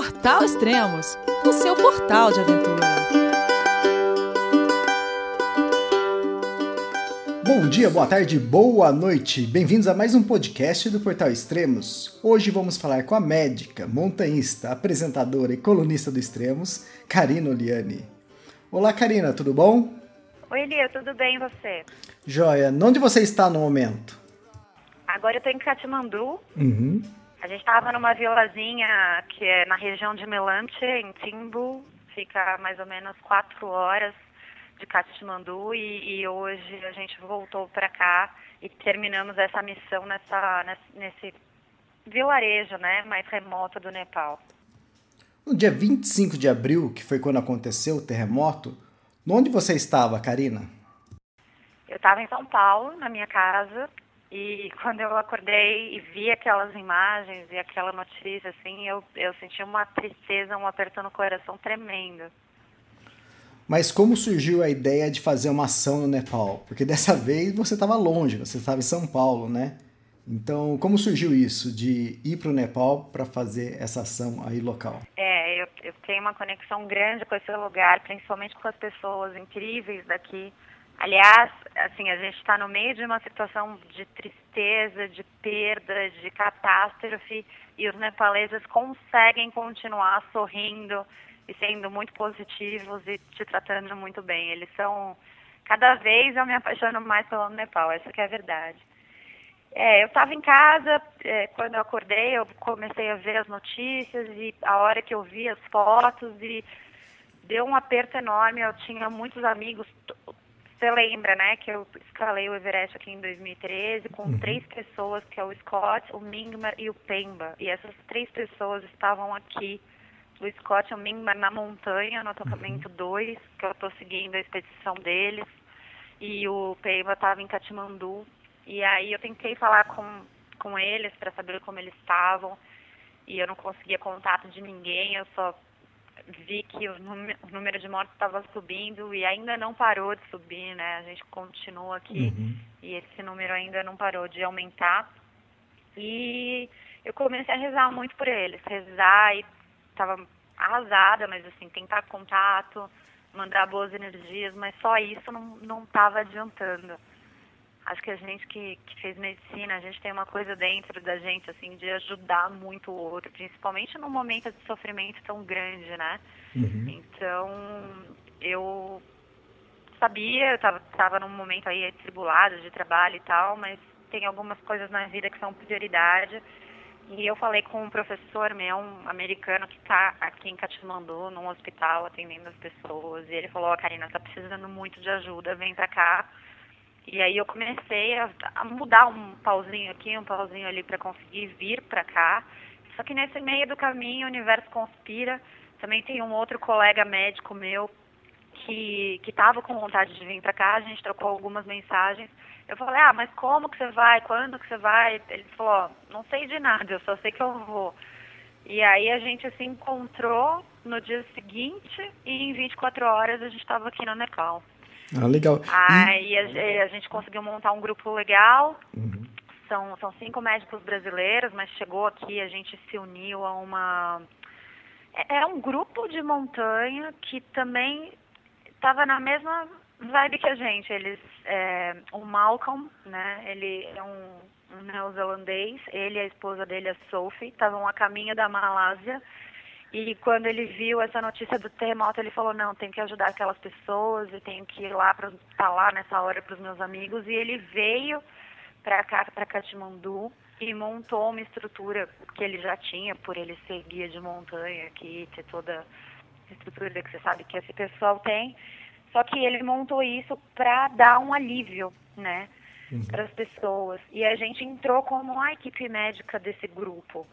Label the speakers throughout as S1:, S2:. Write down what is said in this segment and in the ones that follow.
S1: Portal Extremos, o seu portal de aventura.
S2: Bom dia, boa tarde, boa noite. Bem-vindos a mais um podcast do Portal Extremos. Hoje vamos falar com a médica, montanhista, apresentadora e colunista do Extremos, Karina Oliani. Olá, Karina, tudo bom?
S3: Oi, Elia, tudo bem e você?
S2: Joia. Onde você está no momento?
S3: Agora eu tô em Katmandu.
S2: Uhum.
S3: A gente estava numa vilazinha que é na região de Melante, em Timbu. Fica mais ou menos quatro horas de Katmandu e, e hoje a gente voltou para cá e terminamos essa missão nessa, nesse, vilarejo, né, mais remoto do Nepal.
S2: No dia 25 de abril, que foi quando aconteceu o terremoto, onde você estava, Karina?
S3: Eu estava em São Paulo, na minha casa, e quando eu acordei e vi aquelas imagens e aquela notícia, assim, eu, eu senti uma tristeza, um aperto no coração tremendo.
S2: Mas como surgiu a ideia de fazer uma ação no Nepal? Porque dessa vez você estava longe, você estava em São Paulo, né? Então, como surgiu isso de ir para o Nepal para fazer essa ação aí local?
S3: É, eu, eu tenho uma conexão grande com esse lugar, principalmente com as pessoas incríveis daqui Aliás, assim, a gente está no meio de uma situação de tristeza, de perda, de catástrofe, e os nepaleses conseguem continuar sorrindo e sendo muito positivos e te tratando muito bem. Eles são. Cada vez eu me apaixono mais pelo Nepal, essa é a verdade. É, eu estava em casa, é, quando eu acordei, eu comecei a ver as notícias e a hora que eu vi as fotos e deu um aperto enorme. Eu tinha muitos amigos, você lembra, né, que eu escalei o Everest aqui em 2013 com uhum. três pessoas, que é o Scott, o Mingmar e o Pemba. E essas três pessoas estavam aqui. O Scott e o Mingmar na montanha, no acampamento 2, uhum. que eu estou seguindo a expedição deles. E o Pemba estava em Katmandu. E aí eu tentei falar com, com eles para saber como eles estavam. E eu não conseguia contato de ninguém, eu só vi que o número de mortes estava subindo e ainda não parou de subir, né? A gente continua aqui uhum. e esse número ainda não parou de aumentar. E eu comecei a rezar muito por eles, rezar e estava arrasada, mas assim, tentar contato, mandar boas energias, mas só isso não estava adiantando acho que a gente que, que fez medicina, a gente tem uma coisa dentro da gente, assim, de ajudar muito o outro, principalmente num momento de sofrimento tão grande, né? Uhum. Então, eu sabia, eu tava, tava num momento aí atribulado de trabalho e tal, mas tem algumas coisas na vida que são prioridade. E eu falei com um professor meu, um americano, que está aqui em Katmandu, num hospital, atendendo as pessoas. E ele falou, oh, Karina, tá precisando muito de ajuda, vem pra cá e aí eu comecei a, a mudar um pauzinho aqui, um pauzinho ali para conseguir vir para cá. Só que nesse meio do caminho o universo conspira. Também tem um outro colega médico meu que estava com vontade de vir para cá. A gente trocou algumas mensagens. Eu falei: "Ah, mas como que você vai? Quando que você vai?" Ele falou: "Não sei de nada, eu só sei que eu vou." E aí a gente se encontrou no dia seguinte e em 24 horas a gente estava aqui no Nepal.
S2: Ah, legal.
S3: Aí a, a, gente conseguiu montar um grupo legal. Uhum. São, são cinco médicos brasileiros, mas chegou aqui, a gente se uniu a uma. É, é um grupo de montanha que também estava na mesma vibe que a gente. Eles, é, o Malcolm, né? Ele é um, um neozelandês, ele e a esposa dele, a Sophie, estavam a caminho da Malásia e quando ele viu essa notícia do terremoto, ele falou: não, tenho que ajudar aquelas pessoas e tenho que ir lá para falar nessa hora para os meus amigos. E ele veio para cá, para Katmandu, e montou uma estrutura que ele já tinha, por ele ser guia de montanha aqui, ter toda a estrutura que você sabe que esse pessoal tem. Só que ele montou isso para dar um alívio, né, uhum. para as pessoas. E a gente entrou como a equipe médica desse grupo.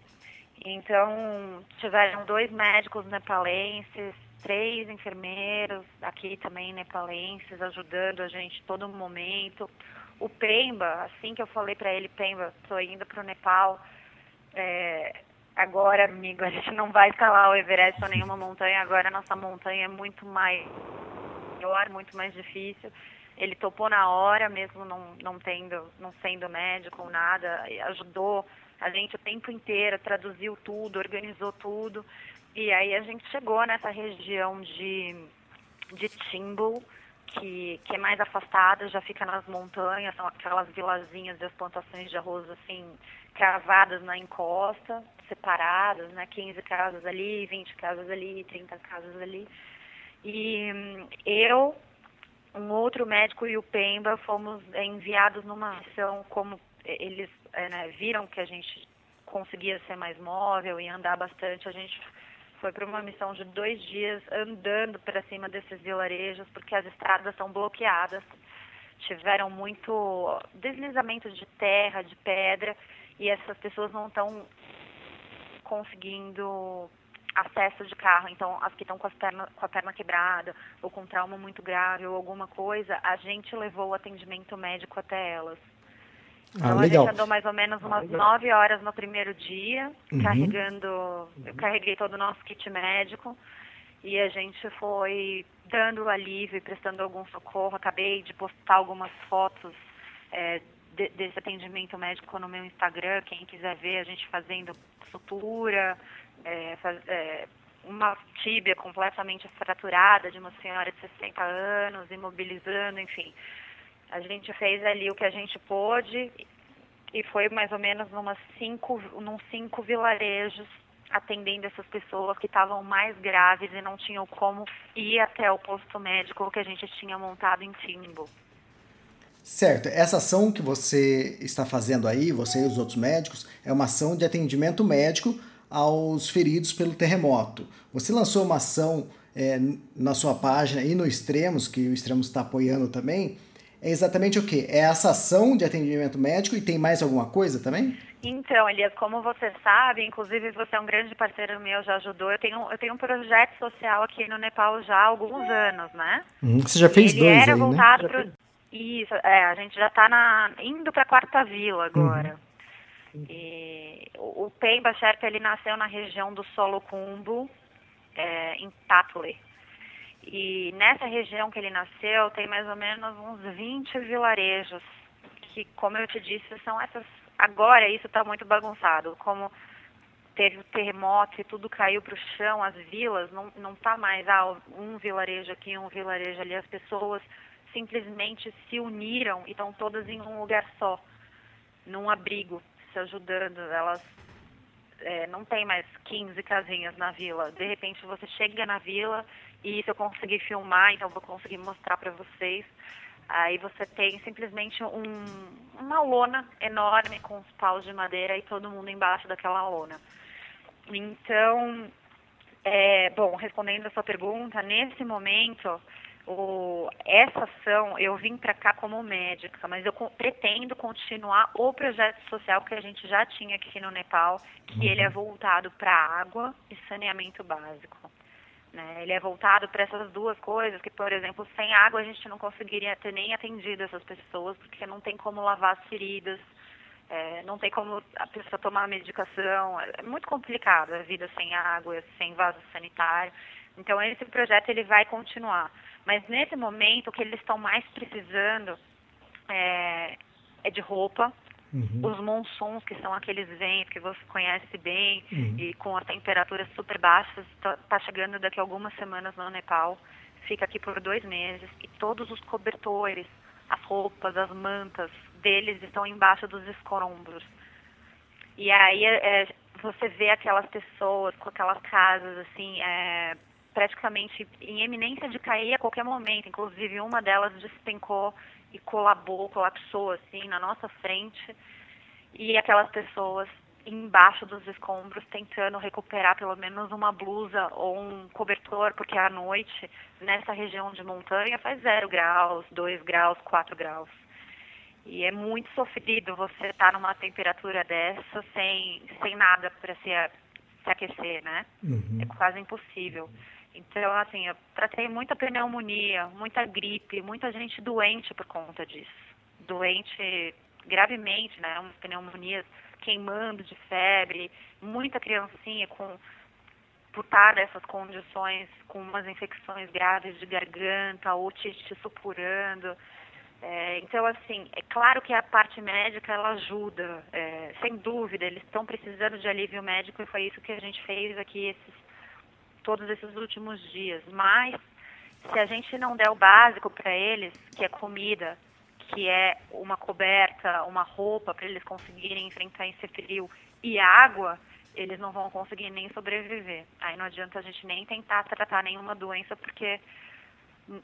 S3: Então, tiveram dois médicos nepalenses, três enfermeiros aqui também nepalenses, ajudando a gente todo momento. O Pemba, assim que eu falei para ele, Pemba, estou indo para o Nepal, é, agora, amigo, a gente não vai escalar o Everest ou nenhuma montanha, agora a nossa montanha é muito mais muito mais difícil. Ele topou na hora, mesmo não, não tendo, não sendo médico ou nada, ajudou A gente o tempo inteiro traduziu tudo, organizou tudo. E aí a gente chegou nessa região de, de Timbu, que, que é mais afastada, já fica nas montanhas, são aquelas vilazinhas das plantações de arroz assim, cravadas na encosta, separadas, né? 15 casas ali, 20 casas ali, 30 casas ali. E hum, eu, um outro médico e o Pemba fomos enviados numa missão como eles é, né, viram que a gente conseguia ser mais móvel e andar bastante, a gente foi para uma missão de dois dias andando para cima desses vilarejos, porque as estradas são bloqueadas. Tiveram muito deslizamento de terra, de pedra, e essas pessoas não estão conseguindo acesso de carro. Então, as que estão com, com a perna quebrada, ou com trauma muito grave, ou alguma coisa, a gente levou o atendimento médico até elas. Ah, então ah, a gente andou mais ou menos umas nove horas no primeiro dia, uhum. carregando, eu carreguei todo o nosso kit médico e a gente foi dando alívio e prestando algum socorro. Acabei de postar algumas fotos é, de, desse atendimento médico no meu Instagram, quem quiser ver a gente fazendo sutura, é, é, uma tíbia completamente fraturada de uma senhora de 60 anos, imobilizando, enfim a gente fez ali o que a gente pôde e foi mais ou menos numas cinco, num cinco vilarejos atendendo essas pessoas que estavam mais graves e não tinham como ir até o posto médico que a gente tinha montado em Timbo.
S2: Certo. Essa ação que você está fazendo aí, você e os outros médicos, é uma ação de atendimento médico aos feridos pelo terremoto. Você lançou uma ação é, na sua página e no Extremos, que o Extremos está apoiando também, é exatamente o quê? É essa ação de atendimento médico e tem mais alguma coisa também?
S3: Então, Elias, como você sabe, inclusive você é um grande parceiro meu, já ajudou. Eu tenho, eu tenho um projeto social aqui no Nepal já há alguns anos, né?
S2: Hum, você já fez
S3: Ele
S2: dois
S3: era
S2: aí,
S3: voltado
S2: né?
S3: Pro... Isso, é, a gente já está indo para a quarta vila agora. Uhum. E o, Pemba Sherpa, ele nasceu na região do Solo Cumbo, é, em Tatley. E nessa região que ele nasceu, tem mais ou menos uns 20 vilarejos, que, como eu te disse, são essas. Agora isso está muito bagunçado. Como teve o terremoto e tudo caiu para o chão, as vilas, não, não tá mais ah, um vilarejo aqui, um vilarejo ali. As pessoas simplesmente se uniram e estão todas em um lugar só, num abrigo, se ajudando. Elas é, não tem mais 15 casinhas na vila. De repente você chega na vila e isso eu consegui filmar, então vou conseguir mostrar para vocês. Aí você tem simplesmente um, uma lona enorme com os paus de madeira e todo mundo embaixo daquela lona. Então, é, bom, respondendo a sua pergunta, nesse momento, o, essa ação, eu vim para cá como médica, mas eu pretendo continuar o projeto social que a gente já tinha aqui no Nepal, que uhum. ele é voltado para água e saneamento básico. Né? Ele é voltado para essas duas coisas, que, por exemplo, sem água a gente não conseguiria ter nem atendido essas pessoas, porque não tem como lavar as feridas, é, não tem como a pessoa tomar medicação, é muito complicado a vida sem água, sem vaso sanitário. Então, esse projeto ele vai continuar. Mas, nesse momento, o que eles estão mais precisando é, é de roupa, Uhum. Os monsons, que são aqueles ventos que você conhece bem uhum. e com as temperaturas super baixas, está tá chegando daqui a algumas semanas no Nepal. Fica aqui por dois meses e todos os cobertores, as roupas, as mantas deles estão embaixo dos escombros. E aí é, você vê aquelas pessoas com aquelas casas assim, é, praticamente em eminência de cair a qualquer momento. Inclusive uma delas despencou e colabou, colapsou assim na nossa frente e aquelas pessoas embaixo dos escombros tentando recuperar pelo menos uma blusa ou um cobertor, porque à noite nessa região de montanha faz zero graus, dois graus, quatro graus. E é muito sofrido você estar numa temperatura dessa sem, sem nada para se, se aquecer, né? Uhum. É quase impossível. Então, assim, eu tratei muita pneumonia, muita gripe, muita gente doente por conta disso. Doente gravemente, né? Umas pneumonias queimando de febre, muita criancinha com por estar nessas condições, com umas infecções graves de garganta, ou te, te supurando. É, então, assim, é claro que a parte médica ela ajuda, é, sem dúvida, eles estão precisando de alívio médico e foi isso que a gente fez aqui esses, todos esses últimos dias. Mas, se a gente não der o básico para eles, que é comida, que é uma coberta, uma roupa para eles conseguirem enfrentar esse frio e água, eles não vão conseguir nem sobreviver. Aí não adianta a gente nem tentar tratar nenhuma doença, porque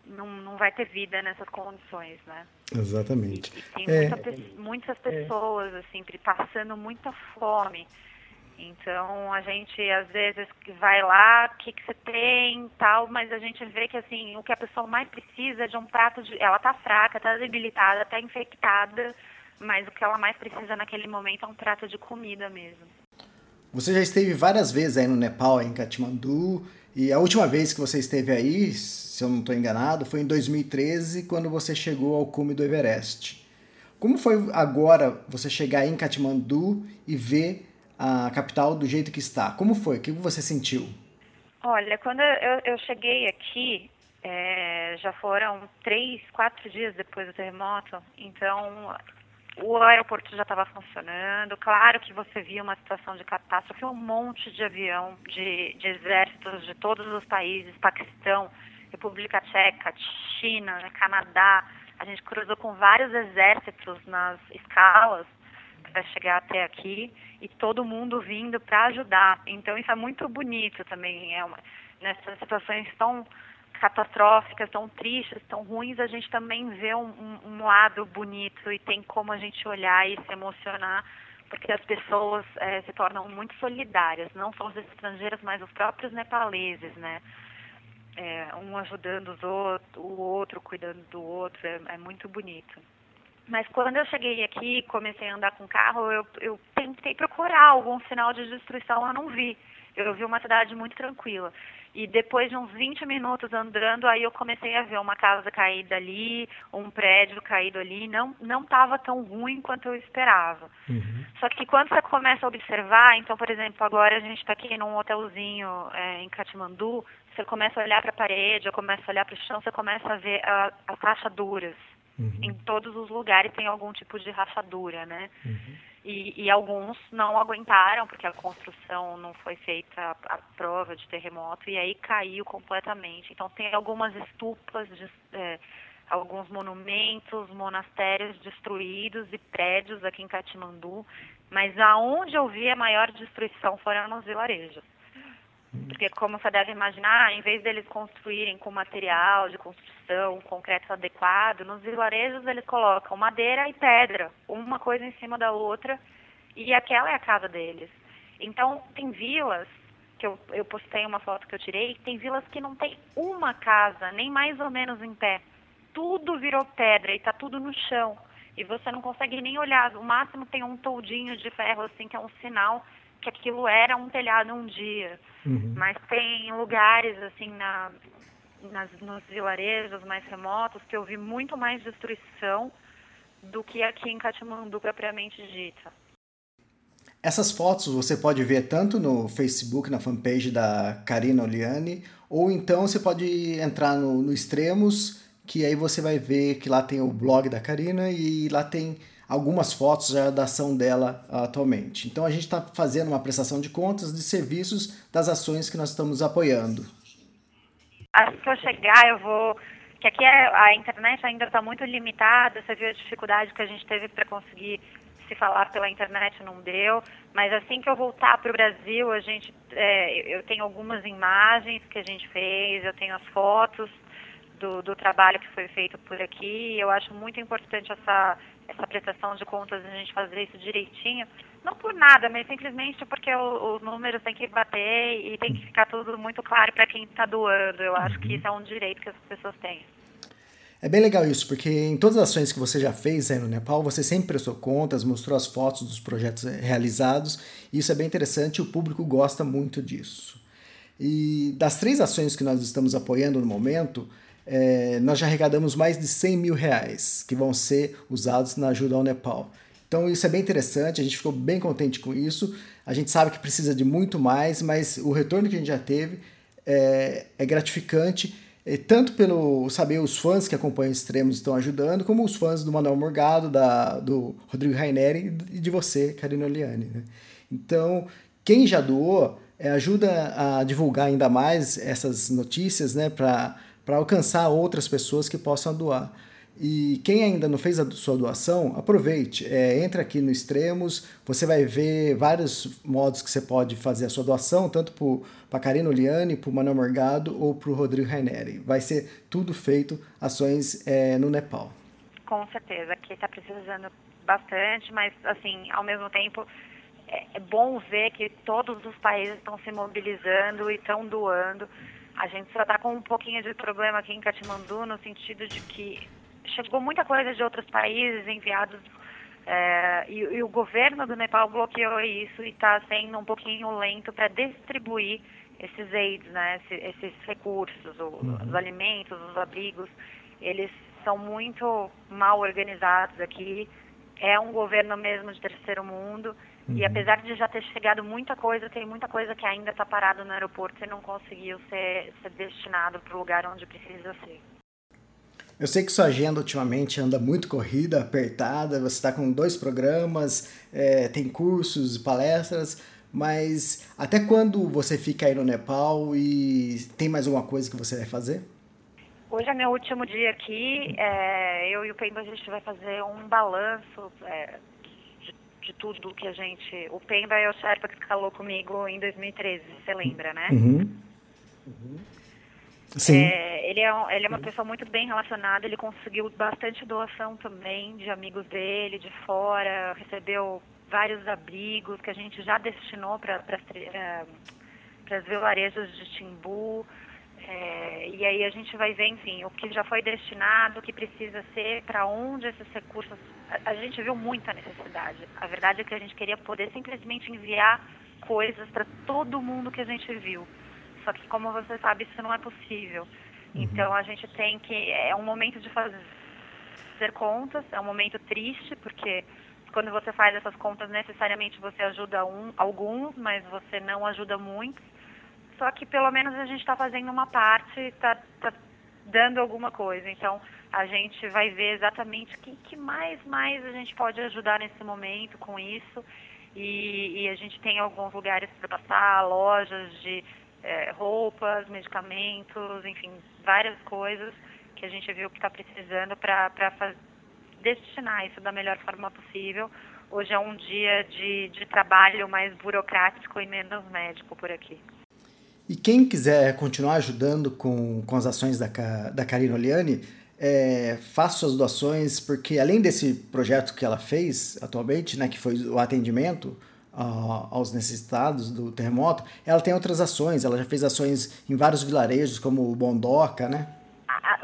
S3: não, não vai ter vida nessas condições, né?
S2: Exatamente.
S3: E, e tem é, muita, muitas pessoas, assim, passando muita fome. Então, a gente, às vezes, vai lá, o que, que você tem tal, mas a gente vê que, assim, o que a pessoa mais precisa é de um prato de... Ela tá fraca, tá debilitada, tá infectada, mas o que ela mais precisa naquele momento é um prato de comida mesmo.
S2: Você já esteve várias vezes aí no Nepal, em Katmandu, e a última vez que você esteve aí, se eu não estou enganado, foi em 2013, quando você chegou ao cume do Everest. Como foi agora você chegar em Katmandu e ver a capital do jeito que está? Como foi? O que você sentiu?
S3: Olha, quando eu, eu cheguei aqui, é, já foram três, quatro dias depois do terremoto, então o aeroporto já estava funcionando. Claro que você via uma situação de catástrofe, um monte de avião de, de exércitos de todos os países, Paquistão, República Tcheca, China, Canadá. A gente cruzou com vários exércitos nas escalas para chegar até aqui e todo mundo vindo para ajudar. Então isso é muito bonito também. É uma, nessas situações tão catastróficas, tão tristes, tão ruins, a gente também vê um, um, lado bonito e tem como a gente olhar e se emocionar, porque as pessoas é, se tornam muito solidárias, não só os estrangeiros, mas os próprios nepaleses, né? É, um ajudando os outro, o outro cuidando do outro, é, é, muito bonito. Mas quando eu cheguei aqui, comecei a andar com carro, eu, eu tentei procurar algum sinal de destruição, eu não vi. Eu vi uma cidade muito tranquila. E depois de uns 20 minutos andando, aí eu comecei a ver uma casa caída ali, um prédio caído ali. Não não estava tão ruim quanto eu esperava. Uhum. Só que quando você começa a observar, então, por exemplo, agora a gente está aqui num hotelzinho é, em Katmandu, você começa a olhar para a parede, eu começo a olhar para o chão, você começa a ver as rachaduras. Uhum. Em todos os lugares tem algum tipo de rachadura, né? Uhum. E, e, alguns não aguentaram, porque a construção não foi feita a, a, prova de terremoto, e aí caiu completamente. Então, tem algumas estupas, de, é, alguns monumentos, monastérios destruídos e prédios aqui em Katmandu, mas aonde eu vi a maior destruição foram nos vilarejos. Porque, como você deve imaginar, em vez deles construírem com material de construção, concreto adequado, nos vilarejos eles colocam madeira e pedra, uma coisa em cima da outra, e aquela é a casa deles. Então, tem vilas, que eu, eu postei uma foto que eu tirei, tem vilas que não tem uma casa, nem mais ou menos em pé. Tudo virou pedra e está tudo no chão. E você não consegue nem olhar. O máximo tem um toldinho de ferro, assim, que é um sinal que aquilo era um telhado um dia. Uhum. Mas tem lugares, assim, na, nas, nos vilarejos mais remotos que eu vi muito mais destruição do que aqui em Katmandu propriamente dita.
S2: Essas fotos você pode ver tanto no Facebook, na fanpage da Karina Oliani, ou então você pode entrar no, no Extremos, que aí você vai ver que lá tem o blog da Karina e lá tem algumas fotos já da ação dela atualmente. Então a gente está fazendo uma prestação de contas de serviços das ações que nós estamos apoiando.
S3: Assim que eu chegar, eu vou. Que aqui é, a internet ainda está muito limitada, você viu a dificuldade que a gente teve para conseguir se falar pela internet, não deu. Mas assim que eu voltar para o Brasil, a gente, é, eu tenho algumas imagens que a gente fez, eu tenho as fotos do, do trabalho que foi feito por aqui. Eu acho muito importante essa essa prestação de contas, a gente fazer isso direitinho, não por nada, mas simplesmente porque os números têm que bater e tem que ficar tudo muito claro para quem está doando. Eu acho que uhum. isso é um direito que as pessoas têm.
S2: É bem legal isso, porque em todas as ações que você já fez aí no Nepal, você sempre prestou contas, mostrou as fotos dos projetos realizados, e isso é bem interessante, o público gosta muito disso. E das três ações que nós estamos apoiando no momento, é, nós já arrecadamos mais de 100 mil reais que vão ser usados na ajuda ao Nepal. Então isso é bem interessante, a gente ficou bem contente com isso. A gente sabe que precisa de muito mais, mas o retorno que a gente já teve é, é gratificante E tanto pelo saber os fãs que acompanham Extremos estão ajudando, como os fãs do Manuel Morgado, da, do Rodrigo Raineri e de você, Karina Oliani. Né? Então, quem já doou, é, ajuda a divulgar ainda mais essas notícias né, para alcançar outras pessoas que possam doar. E quem ainda não fez a sua doação, aproveite. É, aqui no Extremos, você vai ver vários modos que você pode fazer a sua doação, tanto para Karina Oliane, para o Manuel Morgado ou para o Rodrigo Raineri. Vai ser tudo feito, ações é, no Nepal.
S3: Com certeza, aqui está precisando bastante, mas assim, ao mesmo tempo é, é bom ver que todos os países estão se mobilizando e estão doando. A gente só está com um pouquinho de problema aqui em Katmandu, no sentido de que chegou muita coisa de outros países enviados é, e, e, o governo do Nepal bloqueou isso e está sendo um pouquinho lento para distribuir esses aids, né, esses, esses recursos, o, uhum. os alimentos, os abrigos. Eles são muito mal organizados aqui. É um governo mesmo de terceiro mundo. Uhum. E apesar de já ter chegado muita coisa, tem muita coisa que ainda está parada no aeroporto e não conseguiu ser, ser destinado para o lugar onde precisa ser.
S2: Eu sei que sua agenda ultimamente anda muito corrida, apertada, você está com dois programas, é, tem cursos, palestras, mas até quando você fica aí no Nepal e tem mais alguma coisa que você vai fazer?
S3: Hoje é meu último dia aqui, é, eu e o Pemba a gente vai fazer um balanço é, de, de, tudo que a gente... O Pemba é o Sherpa que calou comigo em 2013, você lembra, né?
S2: Uhum. Uhum. Sim.
S3: É, ele, é, ele é uma pessoa muito bem relacionada, ele conseguiu bastante doação também de amigos dele, de fora, recebeu vários abrigos que a gente já destinou para é, as vilarejos de Timbu. É, e aí a gente vai ver, enfim, o que já foi destinado, o que precisa ser, para onde esses recursos. A, a, gente viu muita necessidade. A verdade é que a gente queria poder simplesmente enviar coisas para todo mundo que a gente viu. Só que, como você sabe, isso não é possível. Uhum. Então, a gente tem que. É um momento de fazer contas, é um momento triste, porque quando você faz essas contas, necessariamente você ajuda um, alguns, mas você não ajuda muitos. Só que pelo menos a gente está fazendo uma parte, está tá dando alguma coisa. Então a gente vai ver exatamente o que, que, mais, mais a gente pode ajudar nesse momento com isso. E, e a gente tem alguns lugares para passar, lojas de é, roupas, medicamentos, enfim, várias coisas que a gente viu que está precisando para destinar isso da melhor forma possível. Hoje é um dia de, de trabalho mais burocrático e menos médico por aqui.
S2: E quem quiser continuar ajudando com, com as ações da, da Karina Oliani, é, faça suas doações, porque além desse projeto que ela fez atualmente, né, que foi o atendimento, aos necessitados do terremoto, ela tem outras ações. Ela já fez ações em vários vilarejos, como Bondoca, né?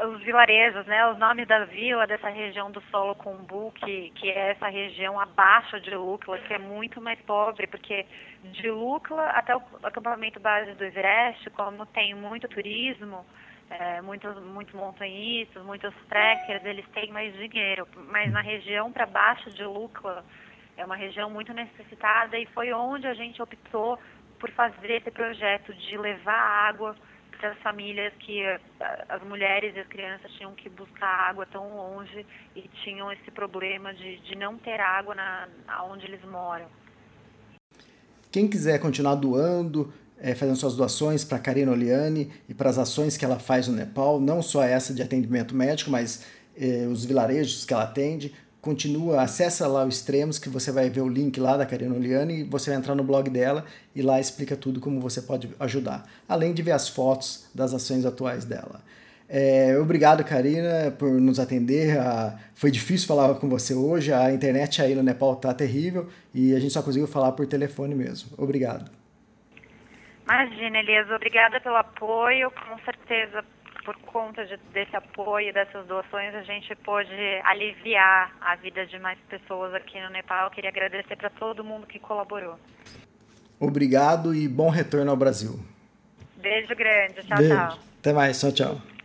S3: Os vilarejos, né? Os nomes da vila dessa região do Solo Combu, que, que é essa região abaixo de Lúcula, que é muito mais pobre, porque de Lúcula até o acampamento base do Everest, como tem muito turismo, é, muitos, muitos montanhistas, muitos trekkers, eles têm mais dinheiro. Mas na região para baixo de Lúcula, é uma região muito necessitada e foi onde a gente optou por fazer esse projeto de levar água para as famílias que eh, as mulheres e as crianças tinham que buscar água tão longe e tinham esse problema de, de não ter água na, onde eles moram.
S2: Quem quiser continuar doando, é, fazendo suas doações para Karina Oliane e para as ações que ela faz no Nepal, não só essa de atendimento médico, mas é, os vilarejos que ela atende, continua, acessa lá o Extremos, que você vai ver o link lá da Karina Oliane e você vai entrar no blog dela e lá explica tudo como você pode ajudar, além de ver as fotos das ações atuais dela. É, obrigado, Karina, por nos atender. Ah, foi difícil falar com você hoje, a internet aí no Nepal tá terrível e a gente só conseguiu falar por telefone mesmo. Obrigado.
S3: Imagina, Elias, obrigada pelo apoio, com certeza por conta de, desse apoio, dessas doações, a gente pôde aliviar a vida de mais pessoas aqui no Nepal. Eu queria agradecer para todo mundo que colaborou.
S2: Obrigado e bom retorno ao Brasil.
S3: Beijo grande. Tchau, Beijo. tchau.
S2: Até mais. Tchau, tchau.